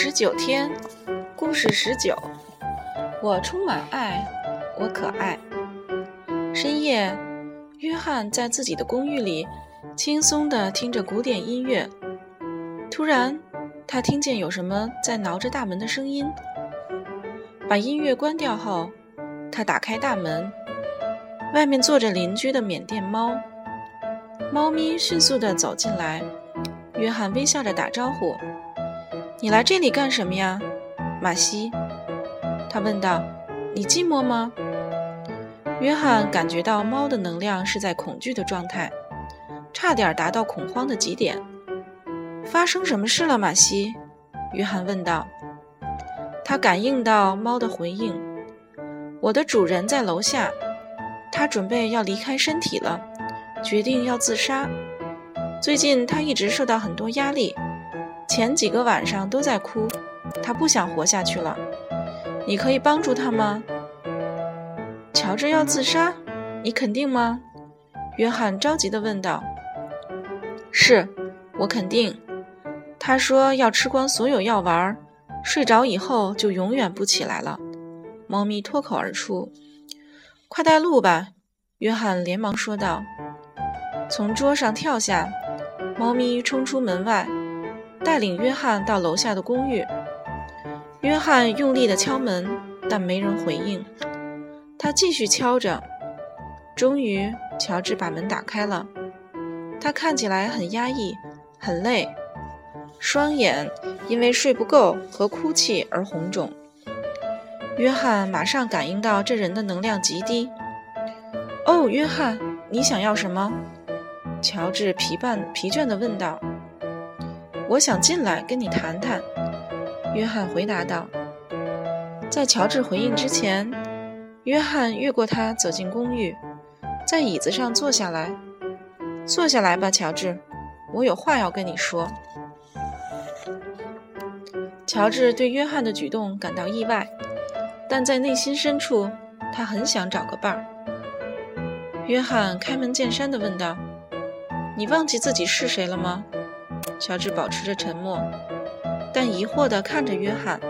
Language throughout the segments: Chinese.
十九天，故事十九。我充满爱，我可爱。深夜，约翰在自己的公寓里轻松地听着古典音乐。突然，他听见有什么在挠着大门的声音。把音乐关掉后，他打开大门，外面坐着邻居的缅甸猫。猫咪迅速地走进来，约翰微笑着打招呼。你来这里干什么呀，马西？他问道。你寂寞吗？约翰感觉到猫的能量是在恐惧的状态，差点达到恐慌的极点。发生什么事了，马西？约翰问道。他感应到猫的回应。我的主人在楼下，他准备要离开身体了，决定要自杀。最近他一直受到很多压力。前几个晚上都在哭，他不想活下去了。你可以帮助他吗？乔治要自杀，你肯定吗？约翰着急地问道。是，我肯定。他说要吃光所有药丸，睡着以后就永远不起来了。猫咪脱口而出。快带路吧！约翰连忙说道。从桌上跳下，猫咪冲出门外。带领约翰到楼下的公寓。约翰用力地敲门，但没人回应。他继续敲着。终于，乔治把门打开了。他看起来很压抑，很累，双眼因为睡不够和哭泣而红肿。约翰马上感应到这人的能量极低。“哦，约翰，你想要什么？”乔治疲惫疲倦地问道。我想进来跟你谈谈，约翰回答道。在乔治回应之前，约翰越过他走进公寓，在椅子上坐下来。坐下来吧，乔治，我有话要跟你说。乔治对约翰的举动感到意外，但在内心深处，他很想找个伴儿。约翰开门见山地问道：“你忘记自己是谁了吗？”乔治保持着沉默，但疑惑地看着约翰。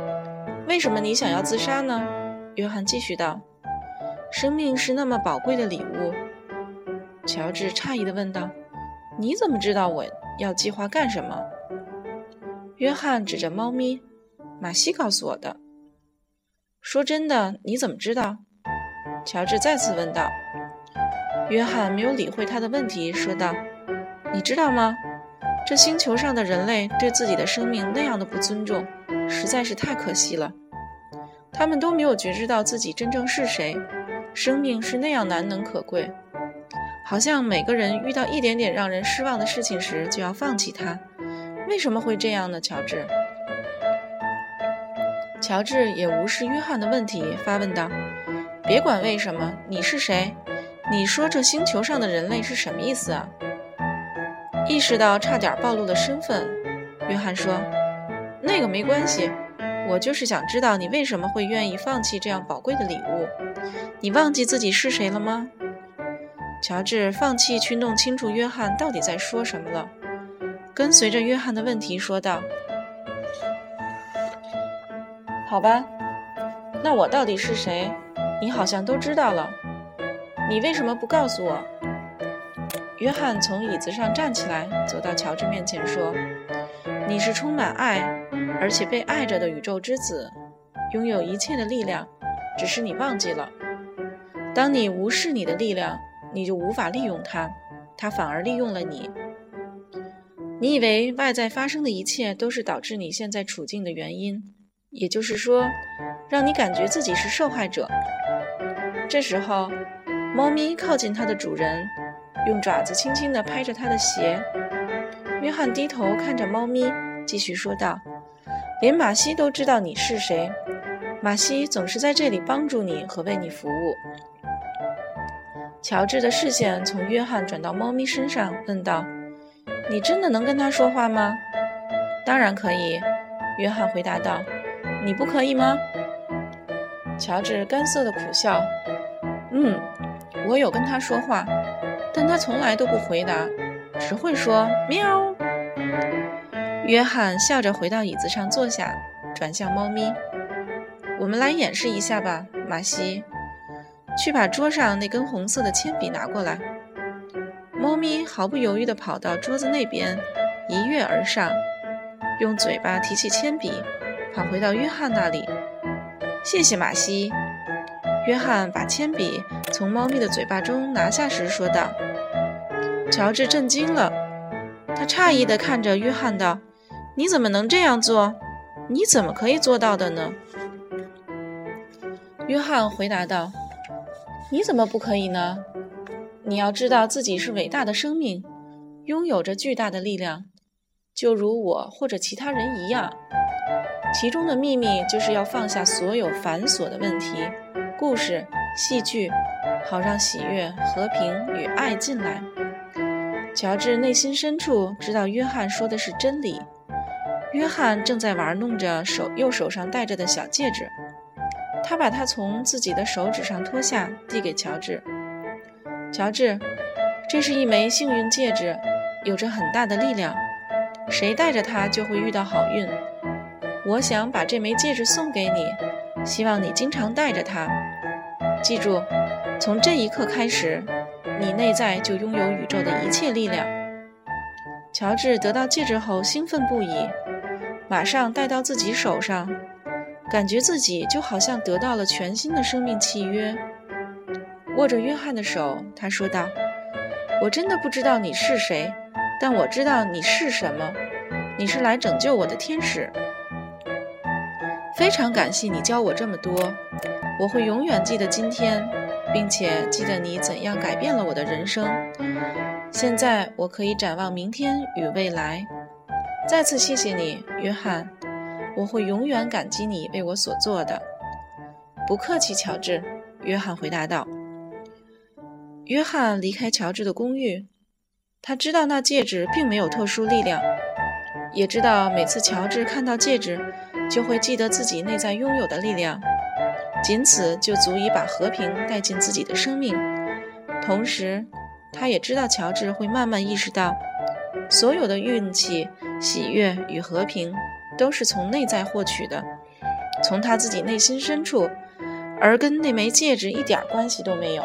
“为什么你想要自杀呢？”约翰继续道。“生命是那么宝贵的礼物。”乔治诧异地问道。“你怎么知道我要计划干什么？”约翰指着猫咪，“马西告诉我的。”“说真的，你怎么知道？”乔治再次问道。约翰没有理会他的问题，说道：“你知道吗？”这星球上的人类对自己的生命那样的不尊重，实在是太可惜了。他们都没有觉知到自己真正是谁，生命是那样难能可贵，好像每个人遇到一点点让人失望的事情时就要放弃它。为什么会这样呢？乔治。乔治也无视约翰的问题，发问道：“别管为什么，你是谁？你说这星球上的人类是什么意思啊？”意识到差点暴露了身份，约翰说：“那个没关系，我就是想知道你为什么会愿意放弃这样宝贵的礼物。你忘记自己是谁了吗？”乔治放弃去弄清楚约翰到底在说什么了，跟随着约翰的问题说道：“好吧，那我到底是谁？你好像都知道了，你为什么不告诉我？”约翰从椅子上站起来，走到乔治面前说：“你是充满爱，而且被爱着的宇宙之子，拥有一切的力量，只是你忘记了。当你无视你的力量，你就无法利用它，它反而利用了你。你以为外在发生的一切都是导致你现在处境的原因，也就是说，让你感觉自己是受害者。这时候，猫咪靠近它的主人。”用爪子轻轻地拍着它的鞋。约翰低头看着猫咪，继续说道：“连马西都知道你是谁。马西总是在这里帮助你和为你服务。”乔治的视线从约翰转到猫咪身上，问道：“你真的能跟他说话吗？”“当然可以。”约翰回答道。“你不可以吗？”乔治干涩的苦笑：“嗯，我有跟他说话。”但他从来都不回答，只会说“喵”。约翰笑着回到椅子上坐下，转向猫咪：“我们来演示一下吧，马西，去把桌上那根红色的铅笔拿过来。”猫咪毫不犹豫地跑到桌子那边，一跃而上，用嘴巴提起铅笔，跑回到约翰那里。谢谢马西。约翰把铅笔从猫咪的嘴巴中拿下时说道。乔治震惊了，他诧异地看着约翰道：“你怎么能这样做？你怎么可以做到的呢？”约翰回答道：“你怎么不可以呢？你要知道自己是伟大的生命，拥有着巨大的力量，就如我或者其他人一样。其中的秘密就是要放下所有繁琐的问题、故事、戏剧，好让喜悦、和平与爱进来。”乔治内心深处知道约翰说的是真理。约翰正在玩弄着手右手上戴着的小戒指，他把它从自己的手指上脱下，递给乔治。乔治，这是一枚幸运戒指，有着很大的力量，谁戴着它就会遇到好运。我想把这枚戒指送给你，希望你经常戴着它。记住，从这一刻开始。你内在就拥有宇宙的一切力量。乔治得到戒指后兴奋不已，马上戴到自己手上，感觉自己就好像得到了全新的生命契约。握着约翰的手，他说道：“我真的不知道你是谁，但我知道你是什么。你是来拯救我的天使。非常感谢你教我这么多，我会永远记得今天。”并且记得你怎样改变了我的人生。现在我可以展望明天与未来。再次谢谢你，约翰，我会永远感激你为我所做的。不客气，乔治。约翰回答道。约翰离开乔治的公寓，他知道那戒指并没有特殊力量，也知道每次乔治看到戒指，就会记得自己内在拥有的力量。仅此就足以把和平带进自己的生命。同时，他也知道乔治会慢慢意识到，所有的运气、喜悦与和平都是从内在获取的，从他自己内心深处，而跟那枚戒指一点关系都没有。